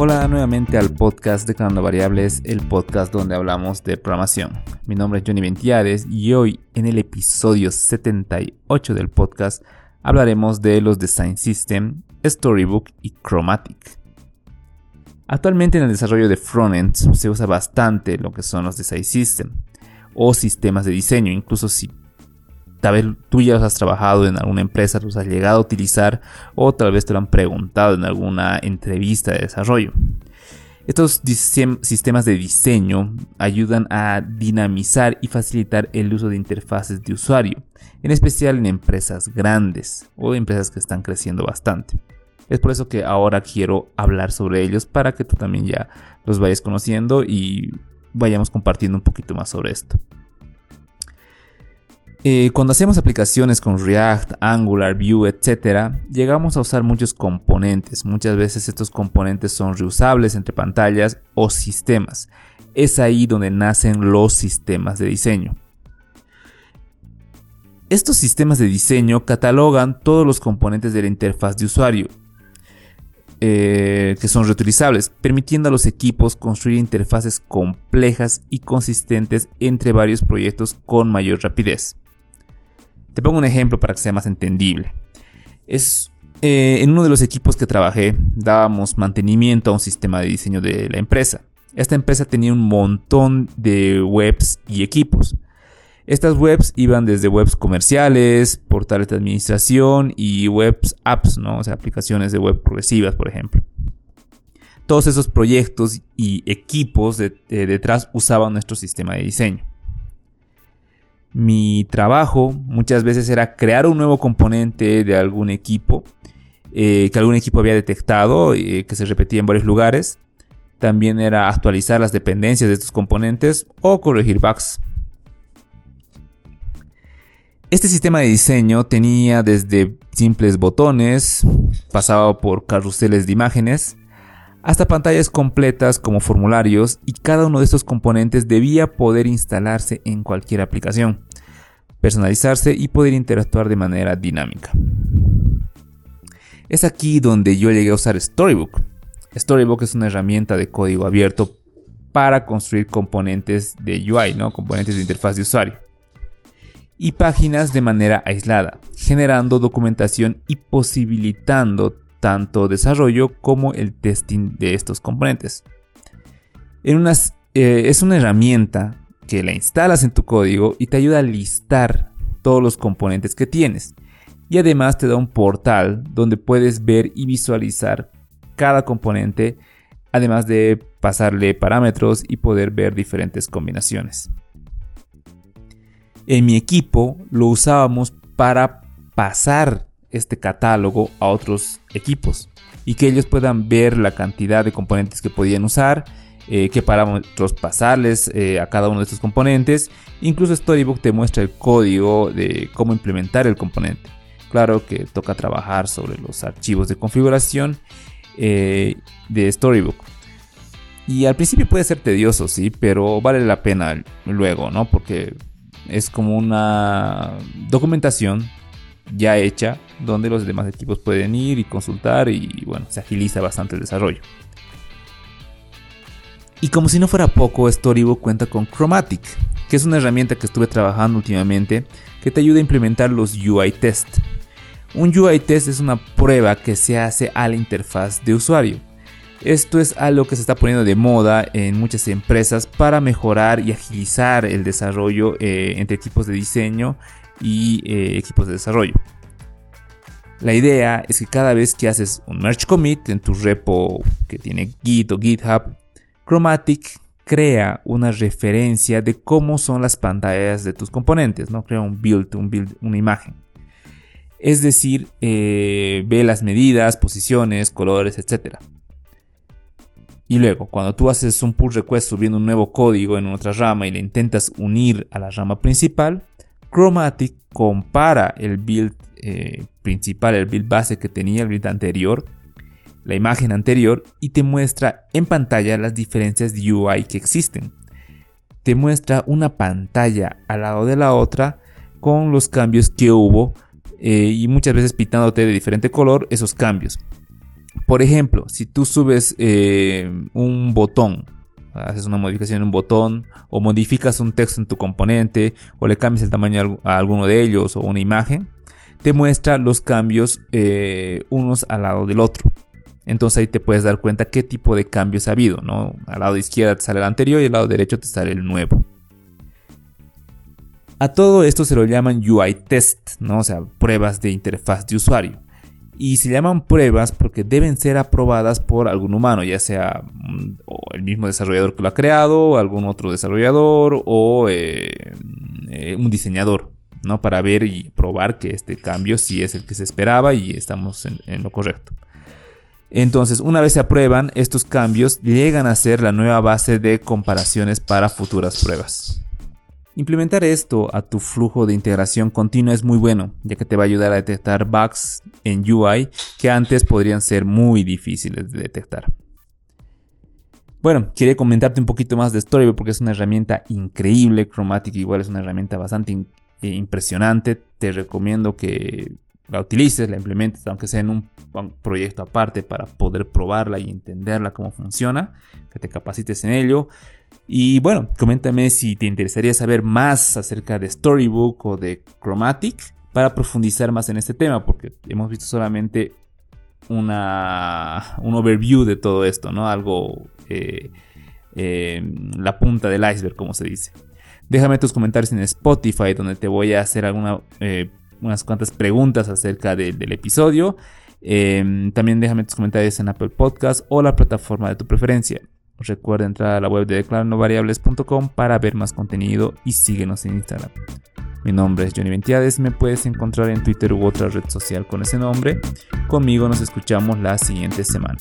Hola nuevamente al podcast de Creando Variables, el podcast donde hablamos de programación. Mi nombre es Johnny Ventiades y hoy en el episodio 78 del podcast hablaremos de los Design System, Storybook y Chromatic. Actualmente en el desarrollo de frontend se usa bastante lo que son los Design System o sistemas de diseño, incluso si tal vez tú ya los has trabajado en alguna empresa, los has llegado a utilizar o tal vez te lo han preguntado en alguna entrevista de desarrollo. Estos sistemas de diseño ayudan a dinamizar y facilitar el uso de interfaces de usuario, en especial en empresas grandes o empresas que están creciendo bastante. Es por eso que ahora quiero hablar sobre ellos para que tú también ya los vayas conociendo y vayamos compartiendo un poquito más sobre esto. Eh, cuando hacemos aplicaciones con React, Angular, Vue, etc., llegamos a usar muchos componentes. Muchas veces estos componentes son reusables entre pantallas o sistemas. Es ahí donde nacen los sistemas de diseño. Estos sistemas de diseño catalogan todos los componentes de la interfaz de usuario eh, que son reutilizables, permitiendo a los equipos construir interfaces complejas y consistentes entre varios proyectos con mayor rapidez. Te pongo un ejemplo para que sea más entendible. Es eh, en uno de los equipos que trabajé dábamos mantenimiento a un sistema de diseño de la empresa. Esta empresa tenía un montón de webs y equipos. Estas webs iban desde webs comerciales, portales de administración y webs apps, ¿no? O sea, aplicaciones de web progresivas, por ejemplo. Todos esos proyectos y equipos detrás usaban nuestro sistema de diseño. Mi trabajo muchas veces era crear un nuevo componente de algún equipo eh, que algún equipo había detectado, y eh, que se repetía en varios lugares. También era actualizar las dependencias de estos componentes o corregir bugs. Este sistema de diseño tenía desde simples botones, pasaba por carruseles de imágenes, hasta pantallas completas como formularios y cada uno de estos componentes debía poder instalarse en cualquier aplicación, personalizarse y poder interactuar de manera dinámica. Es aquí donde yo llegué a usar Storybook. Storybook es una herramienta de código abierto para construir componentes de UI, ¿no? componentes de interfaz de usuario, y páginas de manera aislada, generando documentación y posibilitando tanto desarrollo como el testing de estos componentes. Eh, es una herramienta que la instalas en tu código y te ayuda a listar todos los componentes que tienes. Y además te da un portal donde puedes ver y visualizar cada componente, además de pasarle parámetros y poder ver diferentes combinaciones. En mi equipo lo usábamos para pasar este catálogo a otros equipos y que ellos puedan ver la cantidad de componentes que podían usar, eh, qué parámetros pasarles eh, a cada uno de estos componentes. Incluso Storybook te muestra el código de cómo implementar el componente. Claro que toca trabajar sobre los archivos de configuración eh, de Storybook. Y al principio puede ser tedioso, sí, pero vale la pena luego, ¿no? Porque es como una documentación ya hecha donde los demás equipos pueden ir y consultar y bueno, se agiliza bastante el desarrollo. Y como si no fuera poco, Storybook cuenta con Chromatic, que es una herramienta que estuve trabajando últimamente que te ayuda a implementar los UI test. Un UI test es una prueba que se hace a la interfaz de usuario. Esto es algo que se está poniendo de moda en muchas empresas para mejorar y agilizar el desarrollo eh, entre equipos de diseño y eh, equipos de desarrollo. La idea es que cada vez que haces un merge commit en tu repo que tiene Git o GitHub, Chromatic crea una referencia de cómo son las pantallas de tus componentes, ¿no? Crea un build, un build una imagen. Es decir, eh, ve las medidas, posiciones, colores, etc. Y luego, cuando tú haces un pull request subiendo un nuevo código en otra rama y le intentas unir a la rama principal, Chromatic compara el build eh, principal, el build base que tenía el build anterior, la imagen anterior, y te muestra en pantalla las diferencias de UI que existen. Te muestra una pantalla al lado de la otra con los cambios que hubo eh, y muchas veces pitándote de diferente color esos cambios. Por ejemplo, si tú subes eh, un botón, haces una modificación en un botón, o modificas un texto en tu componente, o le cambias el tamaño a alguno de ellos, o una imagen, te muestra los cambios eh, unos al lado del otro. Entonces ahí te puedes dar cuenta qué tipo de cambios ha habido, ¿no? Al lado izquierdo te sale el anterior y al lado derecho te sale el nuevo. A todo esto se lo llaman UI test, ¿no? O sea, pruebas de interfaz de usuario. Y se llaman pruebas porque deben ser aprobadas por algún humano, ya sea mm, el mismo desarrollador que lo ha creado, algún otro desarrollador o eh, eh, un diseñador, ¿no? Para ver y probar que este cambio sí es el que se esperaba y estamos en lo correcto. Entonces, una vez se aprueban, estos cambios llegan a ser la nueva base de comparaciones para futuras pruebas. Implementar esto a tu flujo de integración continua es muy bueno, ya que te va a ayudar a detectar bugs en UI que antes podrían ser muy difíciles de detectar. Bueno, quería comentarte un poquito más de Storyboard porque es una herramienta increíble. Chromatic igual es una herramienta bastante eh, impresionante. Te recomiendo que la utilices, la implementes, aunque sea en un, proyecto aparte para poder probarla y entenderla cómo funciona, que te capacites en ello. Y bueno, coméntame si te interesaría saber más acerca de Storybook o de Chromatic para profundizar más en este tema, porque hemos visto solamente una, un overview de todo esto, ¿no? Algo, eh, eh, la punta del iceberg, como se dice. Déjame tus comentarios en Spotify, donde te voy a hacer alguna eh, unas cuantas preguntas acerca del episodio. Em, también déjame tus comentarios en Apple Podcast o la plataforma de tu preferencia. Recuerda entrar a la web de declaronovariables.com para ver más contenido y síguenos en Instagram. Mi nombre es Johnny Ventiades, me puedes encontrar en Twitter u otra red social con ese nombre. Conmigo nos escuchamos la siguiente semana.